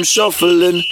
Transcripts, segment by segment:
I'm shuffling.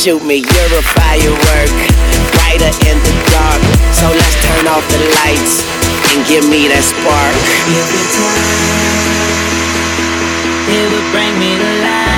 Shoot me, you're a firework. Brighter in the dark. So let's turn off the lights and give me that spark. Every time, it would bring me to life.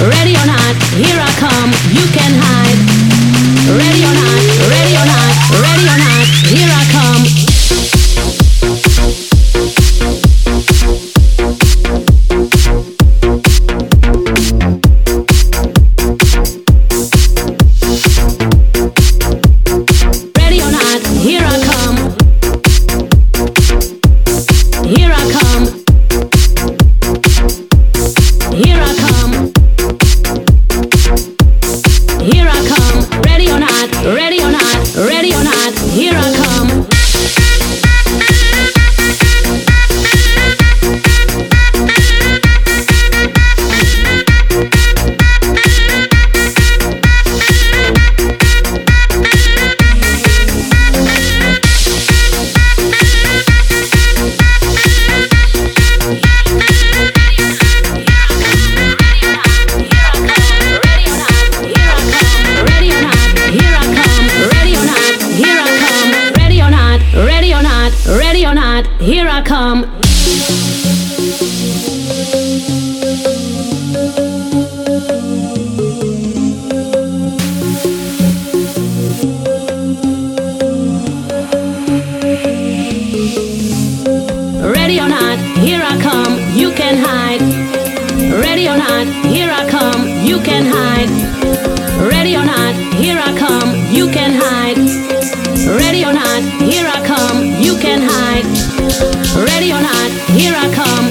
Ready or not, here I come, you can hide. Ready or not, here I come, you can hide. Ready or not, here I come.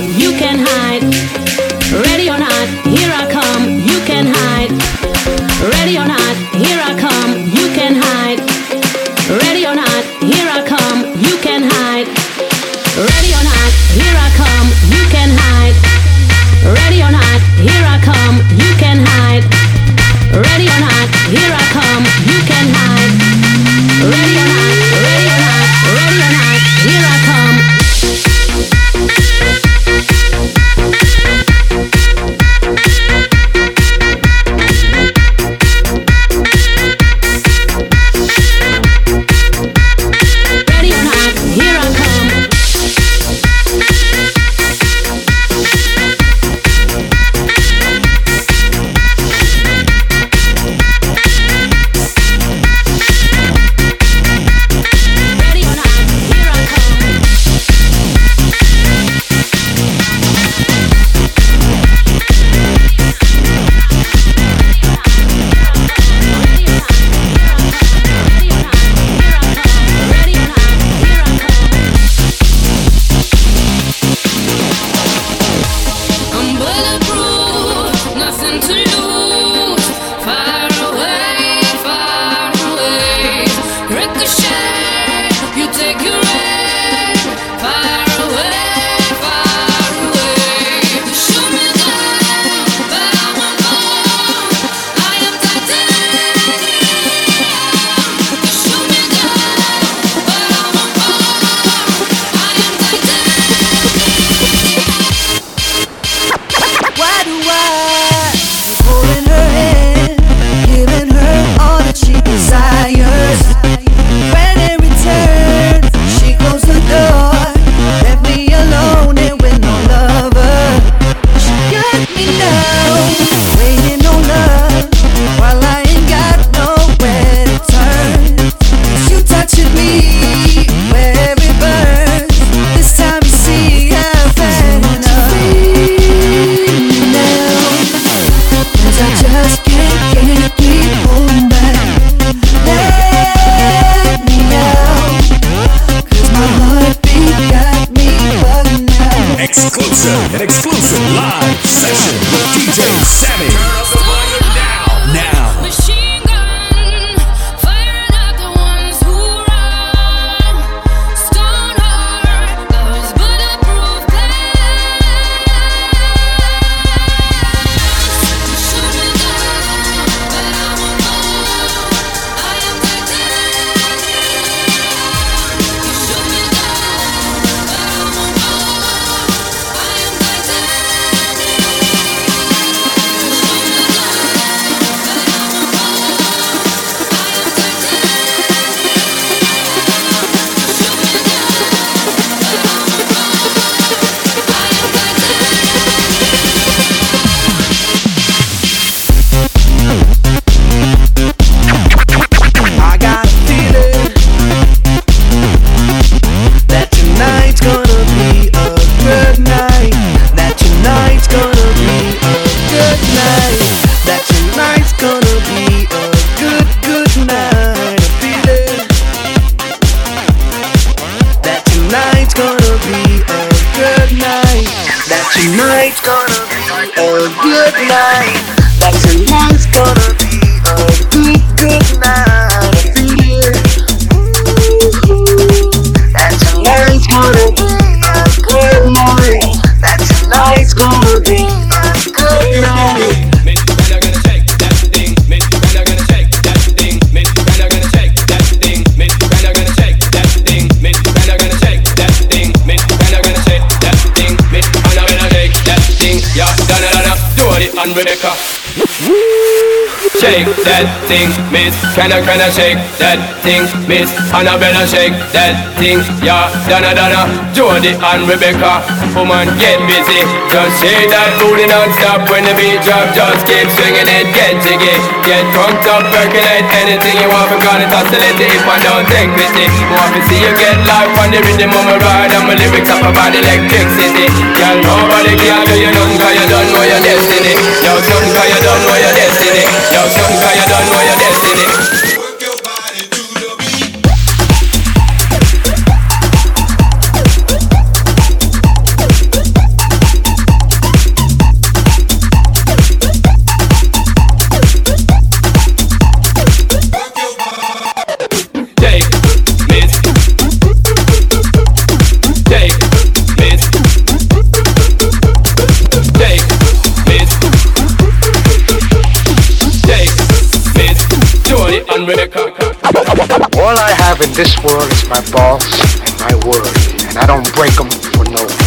Thing, miss. Can I, can I shake that thing, miss? Annabella shake that thing, yeah. Donna, Donna, Jody and Rebecca. Woman, get busy. Just shake that booty non-stop when the beat drop. Just keep swinging it, get jiggy. Get drunk up, percolate anything you want. Because it's oscillate if I don't take pity. Want to see you get life on the rhythm of my ride. And my lyrics up about electricity. Girl, nobody can do you cause you don't know your destiny. Yo, son, cause you don't know your destiny. Yo, son, cause you don't know your destiny. In this world is my boss and my word, and I don't break them for no one.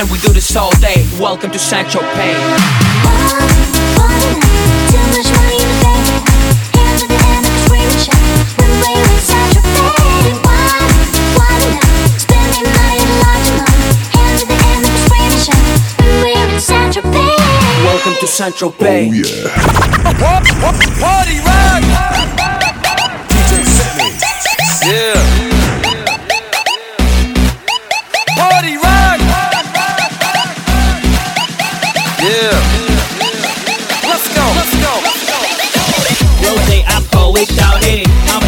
and we do this all day. Welcome to Sancho Pay. Too much money the we're. When we're in Sancho Pay. Spending money large amount. The we're. When we're in Welcome to Sancho Pay. Oh yeah. Party rock. DJ Sammy. Yeah. make down it.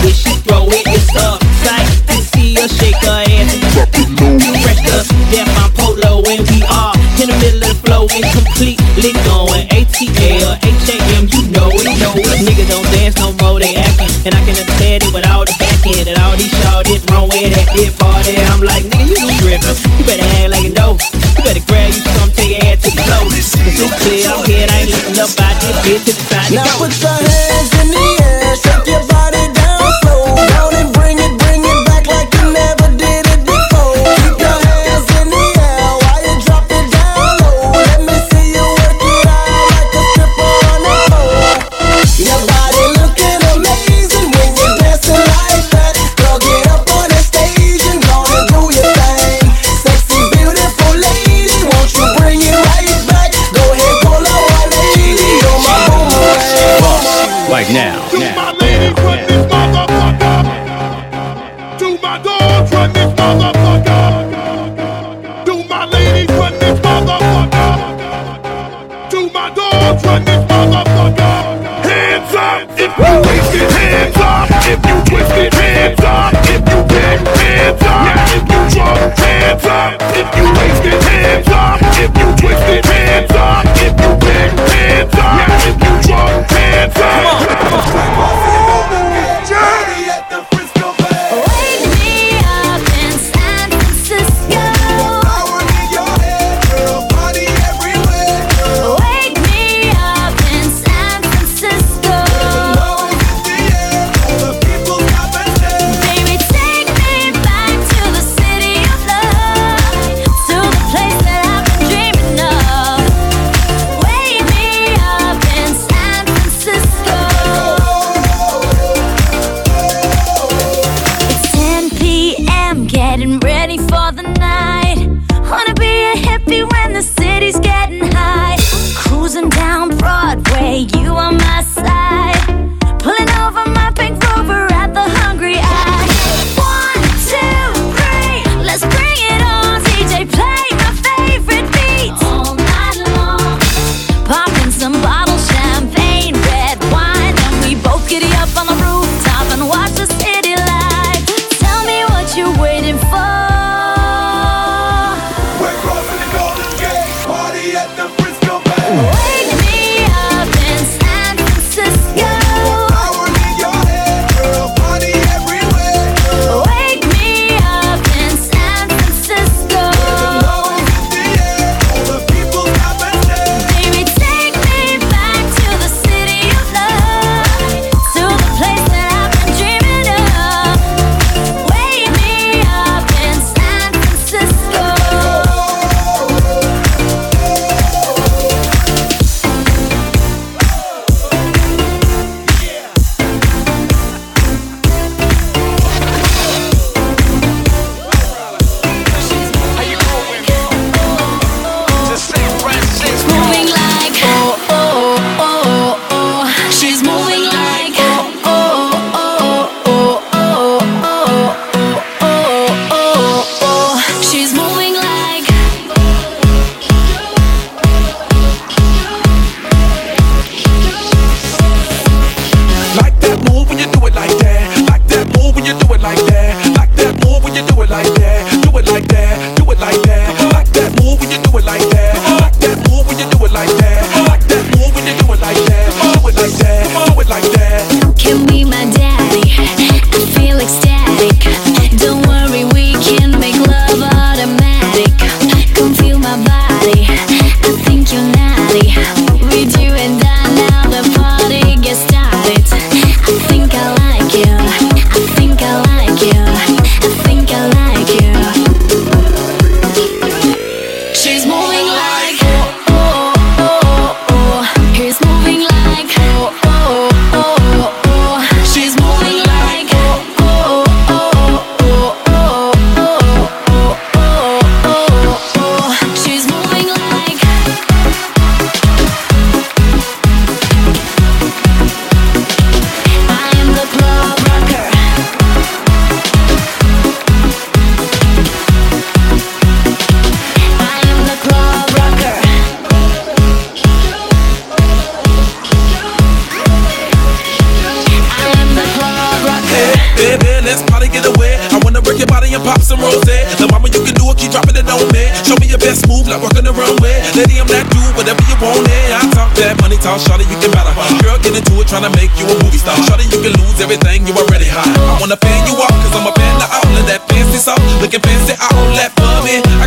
Looking fancy, all that for me.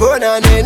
Punani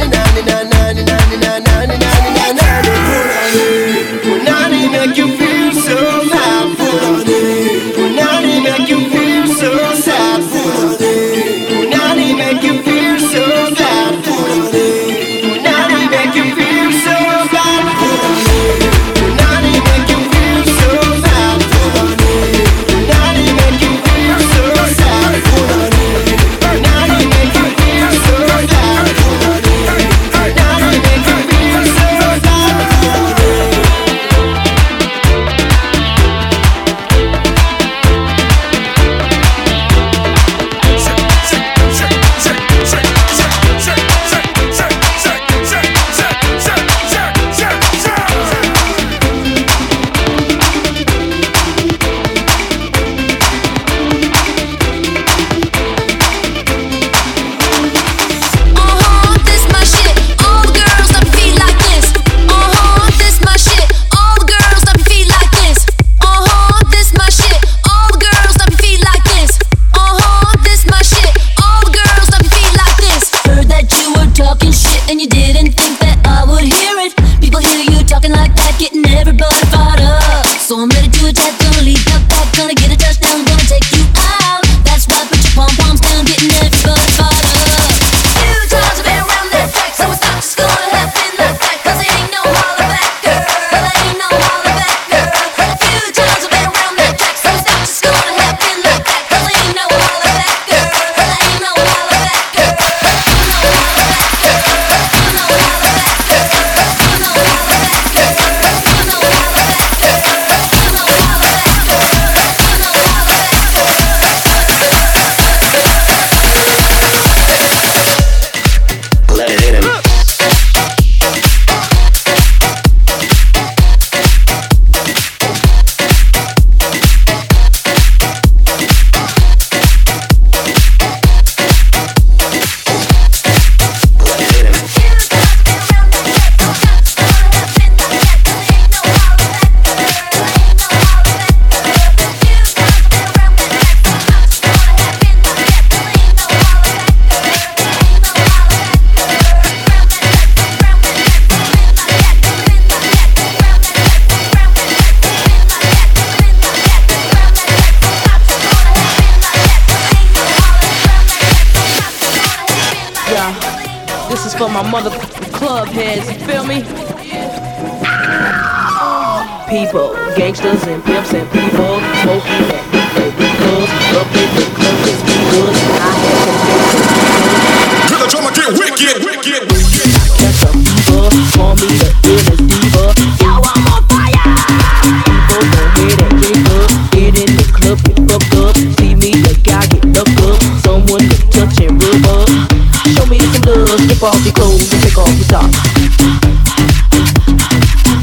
strip off your clothes and take off your socks.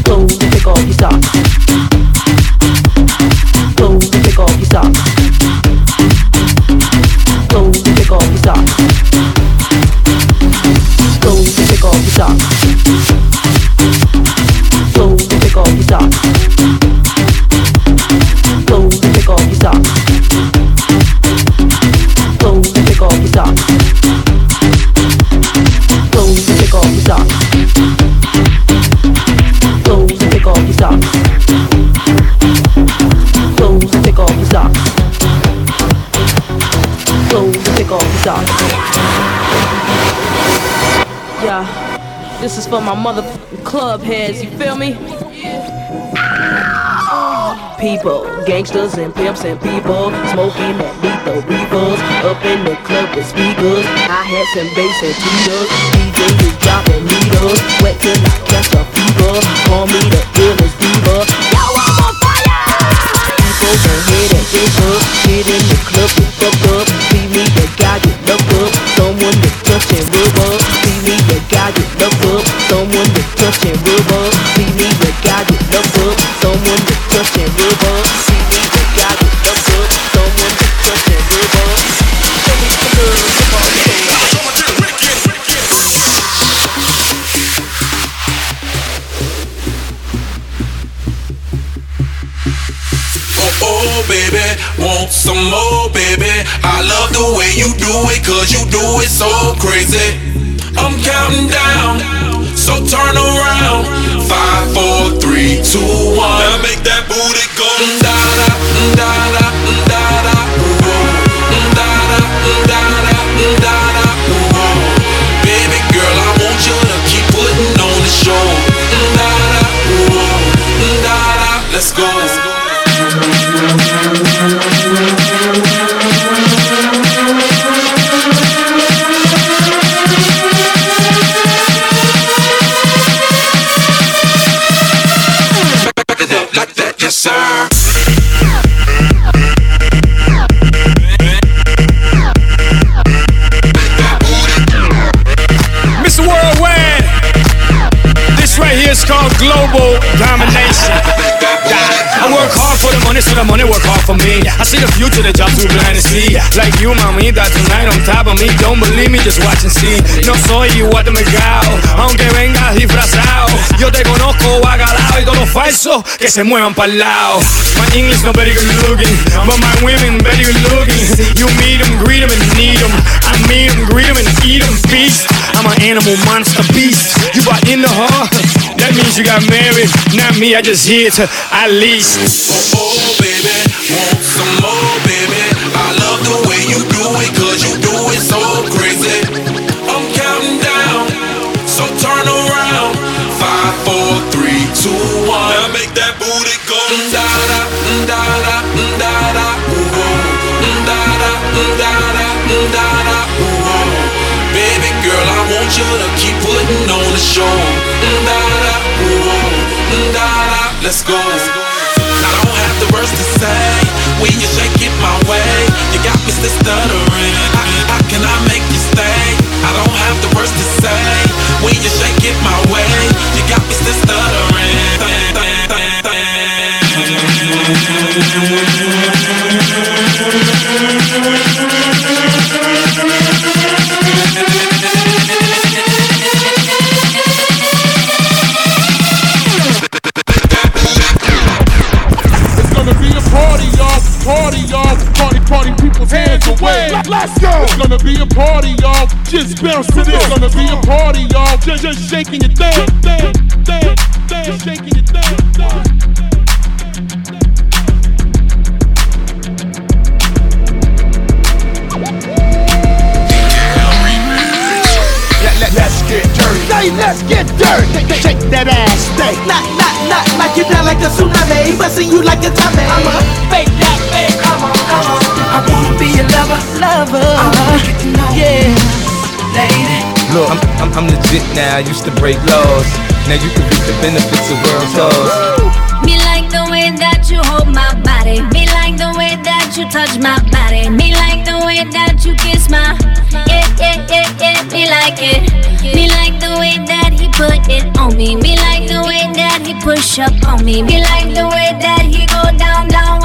Clothes and take off your socks. Clothes take off your socks. For my mother club heads, you feel me? People, gangsters and pimps and people smoking that lethal reefers up in the club with speakers. I had some bass and tweeters. DJ is dropping needles, Wet till I catch a fever. Call me the illest diva. Yo, I'm on fire! People hear that up. Get in the club get fucked up. See me, the guy get up. Someone to touch and me, the guy get knocked up. Someone to touch and rub up. See me, the guy get knocked up. Someone to touch and rub up. Someone. Show me some love, come on. Oh, oh, baby, want some more, baby. I love the way you do it, cause you do it so crazy. su too blind to see. Like you, mamita, tonight on top of me. Don't believe me, just watch and see. No soy igual de mercado, aunque vengas disfrazado. Yo te conozco agalado y todos los falsos que se muevan para el lado. My English not very good looking, but my women very good looking. You meet them, greet them, and need them. I meet them, greet them, and eat them. Beast, I'm an animal monster beast. You are in the heart, that means you got married. Not me, I just to at least. Oh, oh baby, cause you do it so crazy. I'm counting down, so turn around. Five, four, three, two, one. Now make that booty go. Da da, da da, da da, da da, da da, da da. Baby girl, I want you to keep putting on the show. Da da, da da, let's go. I don't have the words to say when you shake it my way. You got me stuttering. How, can I make you stay? I don't have the words to say when you shake it my way. You got me still stuttering. Gonna be a party, y'all. Just bounce to this. It's gonna be a party, y'all. Just, just shaking your thing, thing, thing, thing, shaking your thing, thing. Let, let, let's get dirt. Shake that ass, stay. Not, not, not like you down like a tsunami, busting you like a tummy. I'm a fake that, fake. Come on, come on. I wanna be your lover, lover. I wanna get to know yeah, lady. Look, I'm, I'm, I'm legit now. I used to break laws. Now you can reap the benefits of world tours. Me like the way that you hold my body. Me like the way that you touch my body. Me like the way that you kiss my. Yeah, yeah, yeah, yeah. Me like it. Me like the way that he put it on me. Me like the way that he push up on me. Me like the way that he go down, down,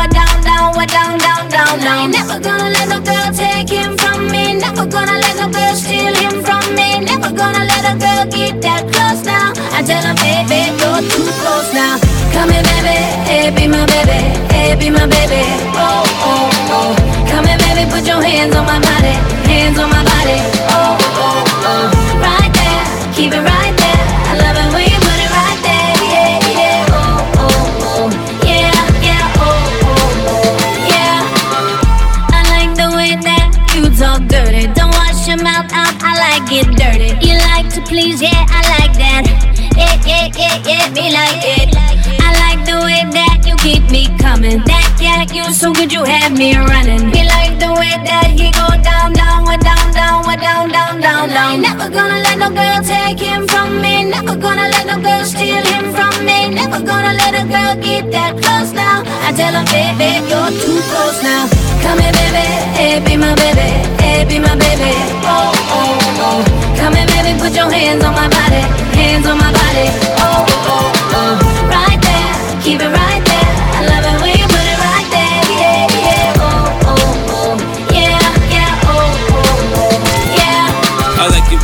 wa down, down, down, down. Never gonna let no girl take him from me. Never gonna let no girl steal him from me. Never gonna let a girl get that close now. I tell her, baby, you're too close now. Come here, baby, hey, be my baby, hey, be my baby. Oh, oh, oh. Come here, baby, put your hands on my body, hands on my body. Please, yeah, I like that. Yeah, yeah, yeah, yeah, me like it. I like the way that you keep me coming. That yeah, you so good, you have me running. Me like the way that he go down, down, down, down, down, down, down, down. Never gonna let no girl take him from me. Never gonna let no girl steal him from me. Never gonna let a girl get that close now. I tell him, baby, you're too close now. Come here, baby, hey, be my baby, hey, be my baby. Oh, oh, oh. Come here, baby, put your hands on my body, hands on my body. Oh, oh, oh. Right there, keep it right there. I love it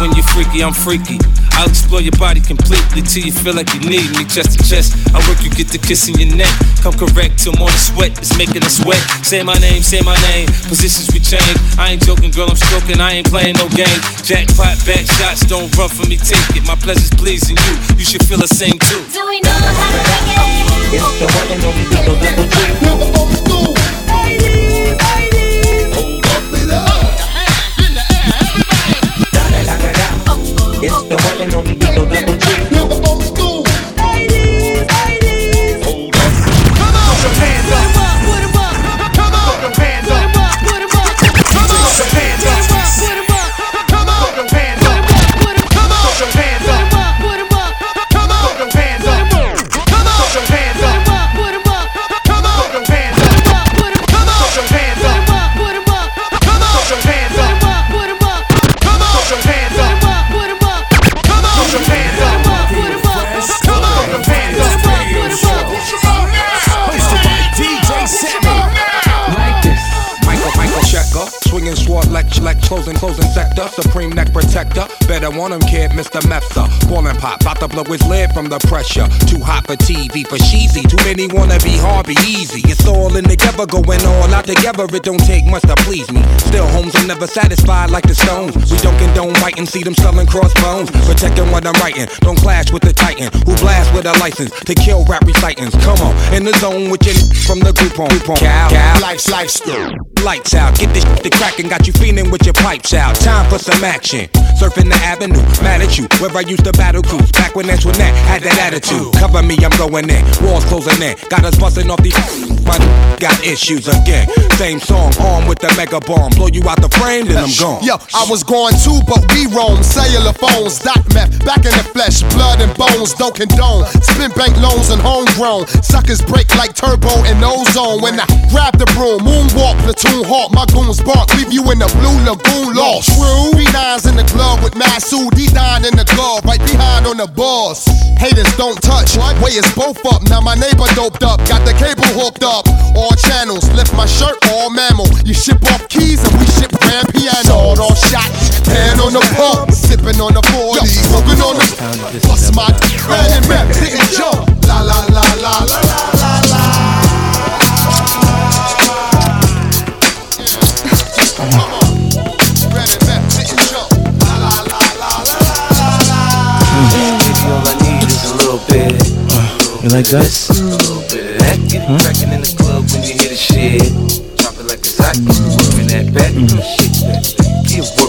when you're freaky, I'm freaky. I'll explore your body completely till you feel like you need me chest to chest. I work you get the kiss in your neck. Come correct till more sweat is making us wet. Say my name, say my name. Positions we change. I ain't joking, girl, I'm stroking. I ain't playing no game. Jackpot, back shots, don't run for me, take it. My pleasure's pleasing you. You should feel the same too. Do we know how to make it? It's the one and only Tito Double G. económica. To blow his lid from the pressure. Too hot for TV, for cheesy. Too many wanna be Harvey Easy. It's all in together, going all out together. It don't take much to please me. Still, homes are never satisfied like the Stones. We don't condone biting, see them selling crossbones. Protecting what I'm writing, don't clash with the Titan who blast with a license to kill rap recitants. Come on, in the zone with your from the group on. Group on. Cow, cow. Life's lifestyle. Lights out, get this to crackin', got you feeling with your pipes out. Time for some action. Surfing the avenue, mad at you. Where I used to battle cruise. Back when Antoinette had that attitude. Cover me, I'm going in. Walls closing in. Got us busting off these. My got issues again. Same song, armed with the mega bomb. Blow you out the frame, then I'm gone. Yo, I was going too, but we roam. Cellular phones, dot meth, back in the flesh, blood and bones, don't condone. Spin bank loans and homegrown. Suckers break like turbo and ozone. When I grab the broom, moonwalk, platoon hawk, my goons bark, leave you in the blue lagoon lost. True. B9's in the glove with Masu, D9 in the glove, right behind on the boss. Haters don't touch, way is both up. Now my neighbor doped up, got the cable hooked up. All channels, lift my shirt, all mammal. You ship off keys and we ship grand piano. Sword on shot, hand on the pump, sipping on the 40, smoking on the. Bust my grand and rap, didn't jump. La la la la la la la la. You like that? A little bit of that. Get it crackin' in the club when you hear the shit. Drop it like a sock. Working that back. Mm-hmm. Shit, that.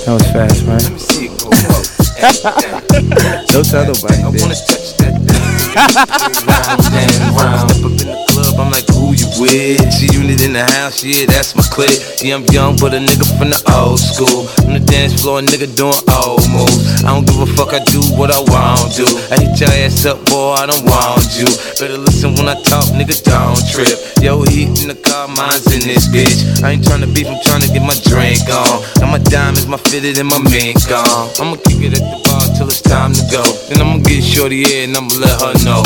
That was fast, right? Let me see it go up Don't tell nobody. I wanna touch that. round and round. Step up in the club, I'm like, who you with? G-Unit in the house, yeah, that's my clique. Yeah, I'm young, but a nigga from the old school. On the dance floor, a nigga doing old moves. I don't give a fuck, I do what I want to. I hit your ass up, boy, I don't want you. Better listen when I talk, nigga, don't trip. Yo, heat in the car, mine's in this bitch. I ain't tryna beef, I'm tryna get my drink on. Got my diamonds, my fitted, and my mink on. I'ma kick it the bar till it's time to go. Then I'ma get shorty here and I'ma let her know.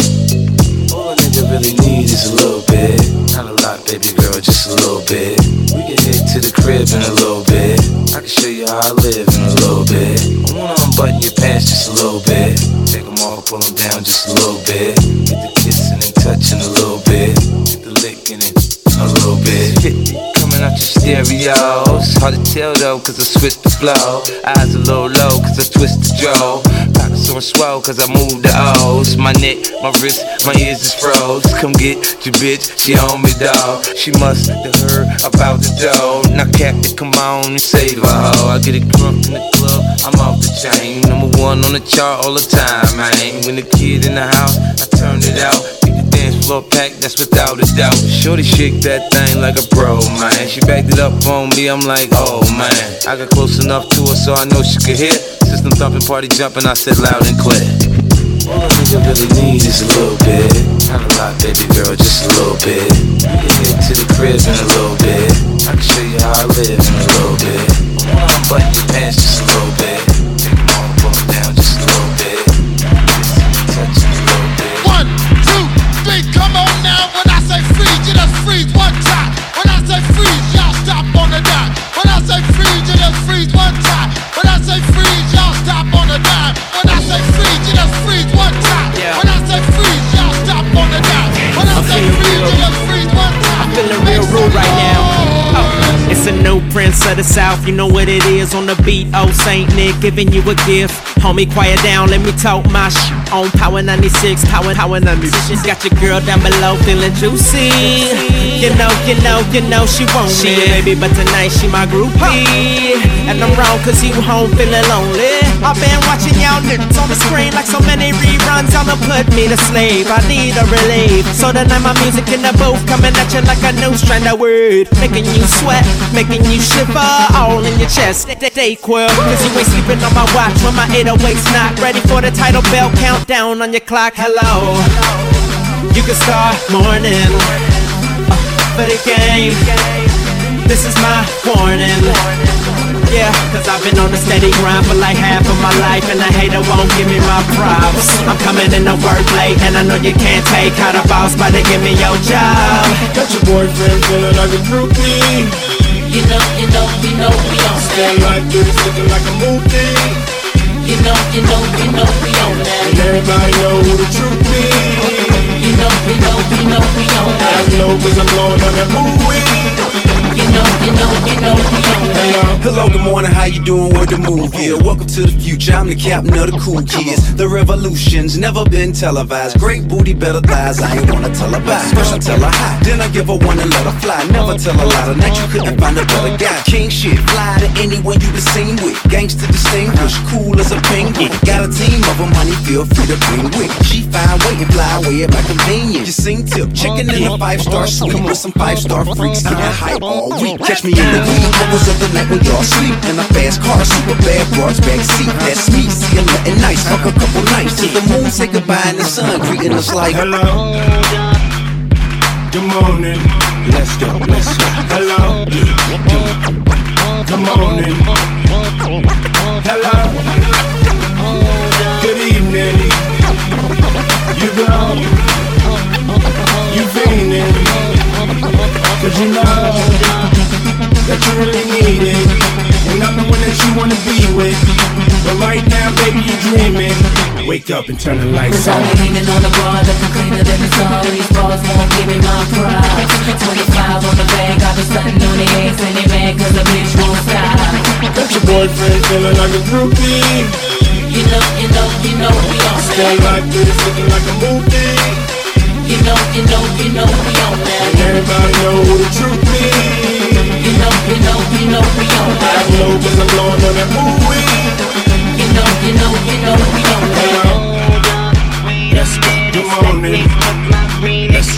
All a nigga really need is a little bit. Not a lot, baby girl, just a little bit. We can head to the crib in a little bit. I can show you how I live in a little bit. I wanna unbutton your pants just a little bit. Take them off, pull them down just a little bit. Get the kissing and touching a little bit. Get the licking it a little bit. Coming out your stereos. Hard to tell though, cause I switched the flow. Eyes a little low, cause I twist the jaw. Pockets on swell, cause I move the O's. My neck, my wrist, my ears is froze. Come get your bitch, she on me, dog. She must have heard about the dough. Now, Captain, come on and save her, hoe. I get it drunk in the club, I'm off the chain. Number one on the chart all the time, man. When the kid in the house, I turn it out. Keep the dance floor packed, that's without a doubt. Shorty shake that thing like a pro, man. She backed it up on me, I'm like, oh man. I got close enough to her so I know she could hear. System thumping, party jumping, I said loud and clear. All a nigga really need is a little bit. Not a lot, baby girl, just a little bit. We can get to the crib in a little bit. I can show you how I live in a little bit. Wanna your pants just a little bit. Say it's a new prince of the south, you know what it is on the beat. Oh, Saint Nick giving you a gift. Homie, quiet down, let me talk my shit. On Power 96, Power, Power 96. Got your girl down below feeling juicy. You know, you know, you know she won't she it. baby, but tonight she my groupie. And I'm wrong cause you home feeling lonely. I've been watching y'all niggas on the screen like so many reruns. I'ma put me to sleep. I need a relief. So tonight my music in the booth coming at you like a new strand of word. Making you sweat, making you shiver all in your chest. Stay quill, cause you ain't sleeping on my watch when my 808's not ready for the title bell countdown on your clock. Hello, you can start morning uh, for the game. This is my warning. Yeah, cause I've been on a steady grind for like half of my life And the hater won't give me my props I'm coming in to work late and I know you can't take how the boss better give me your job Got your boyfriend feeling like a groupie. You know, you know, you know we on Stand like this, looking like a movie. You know, you know, you know we on that. And everybody know who the truth is. You know, you know, you know we on that. I know cause I'm blowing on that movie. Hello, good morning, how you doing? Where the move here? Welcome to the future, I'm the captain of the cool kids. The revolution's never been televised. Great booty, better thighs, I ain't wanna tell her bye. First I tell her hi, then I give her one and let her fly. Never tell a lie, tonight you couldn't find a better guy. King shit, fly to anyone you been seen with. Gangster distinguished, cool as a penguin. Got a team of them, honey, feel free to bring with. She fine, waiting, fly away at my convenience. You sing tip, chicken in a five star suite with some five star freaks. Getting hype all week. Catch me in the wee hours of the night when y'all sleep. In a fast car, super bad broads back seat. That's me, see nothing nice. Fuck a couple nights till the moon say goodbye and the sun greeting us like Hello. Good morning. Let's go. Let's go. Hello. Good morning. Hello. Good evening. You go. You fiending. Cause you know that you really need it. And I'm the one that you wanna be with. But right now, baby, you're dreaming. Wake up and turn the lights on. I'm leaning on the bar looking cleaner than the sun These bras won't give me my pride 25 on the bag, I've been stunting on the ass And they mad cause the bitch won't stop Got your boyfriend feeling like a groupie. You know, you know, you know we on Stay like this, looking like a movie. You know, you know, you know we on that And everybody know who the truth is you know, you know, we on that. High globe is a blowing on that ooh You know, you know, you know, we on that. Let's go, good morning. Let's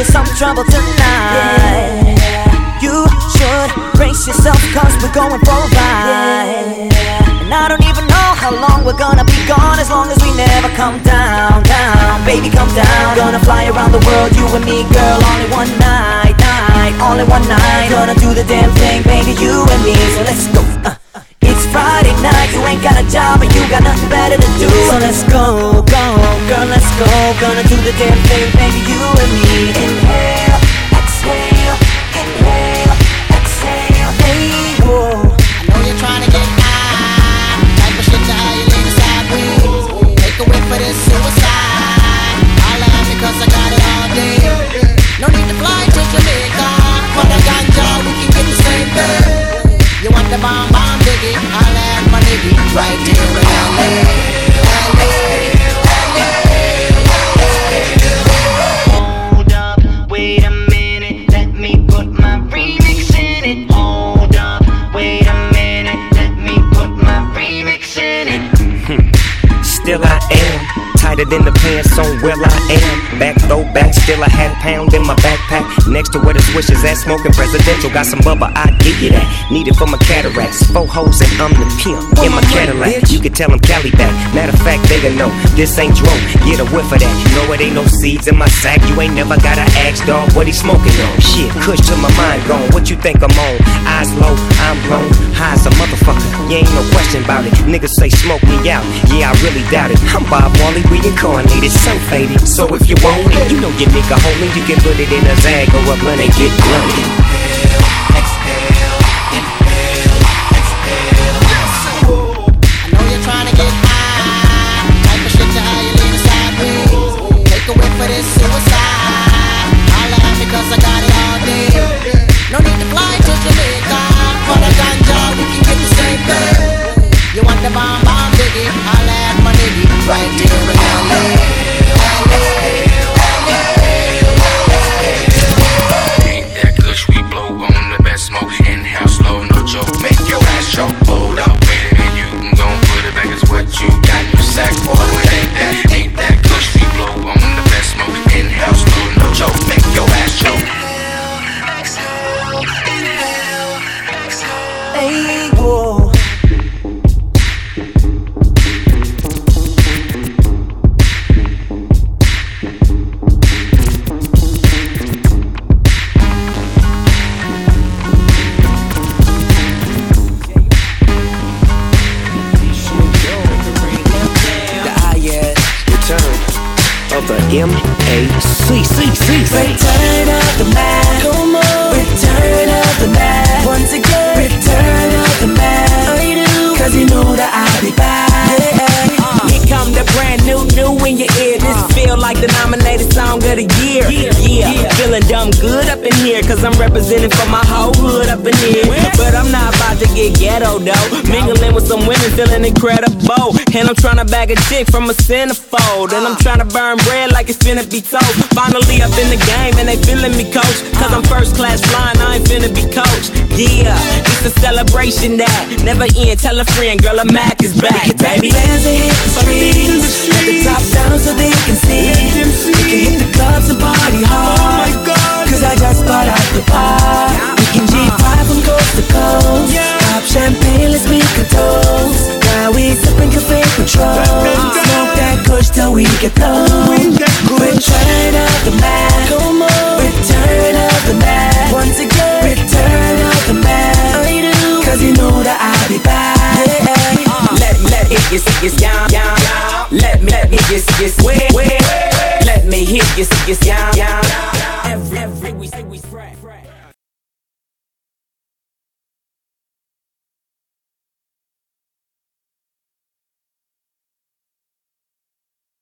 into some trouble tonight. You should brace yourself, cause we're going for a ride. And I don't even know how long we're gonna be gone as long as we never come down, down. Baby, come down. Gonna fly around the world, you and me, girl, only one night, night, only one night. Gonna do the damn thing, baby, you and me. So let's go. Friday night, you ain't got a job, but you got nothing better to do. So let's go, go, girl, let's go. Gonna do the damn thing, baby, you and me. Inhale, the bomb bomb diggy? Holla at my nigga right here in LA. Hold up, wait a minute, let me put my remix in it. Hold up, wait a minute, let me put my remix in it. Still I am tighter than the pants on where I am. Back throw back, still a half pound in my backpack. Next to where the swish is at, smoking presidential. Got some bubba, I give you that. Need it for my cataracts. Four hoes and I'm the pimp in my Cadillac. You can tell them Cali back. Matter of fact, they gon' know this ain't dro. Get a whiff of that. No, it ain't no seeds in my sack. You ain't never gotta ask, dog, what he smoking on. Shit, kush to my mind gone. What you think I'm on? Eyes low, I'm blown. High as a motherfucker. You ain't no question about it. Niggas say smoke me out. Yeah, I really doubt it. I'm Bob Marley, reincarnated, so faded. So if you want it, you know your nigga homie. You can put it in a a blunt and get blunted. I Trying to bag a chick from a centerfold. And I'm trying to burn bread like it's finna be toast. Finally up in the game and they feeling me, coach. Cause I'm first class flying, I ain't finna be coached. Yeah, it's a celebration that never end. Tell a friend, girl, a Mack is back, baby. Hit the streets. Let the top down so they can see. We can hit the clubs and party oh hard. Cause I just got out the bar. We can G5 from coast to coast. Pop champagne, let's make a toast. Now we sipping cafe control. Smoke that kush till we get low. Return of the Mack. Return of the Mack. Once again. Return of the Mack. Cause you know that I'll be back. Uh-huh. Let, let it get, get down, down, down. Let me, let me get, get wet, wet. Let me hit, get, get down, down. Every, every, we, we, we,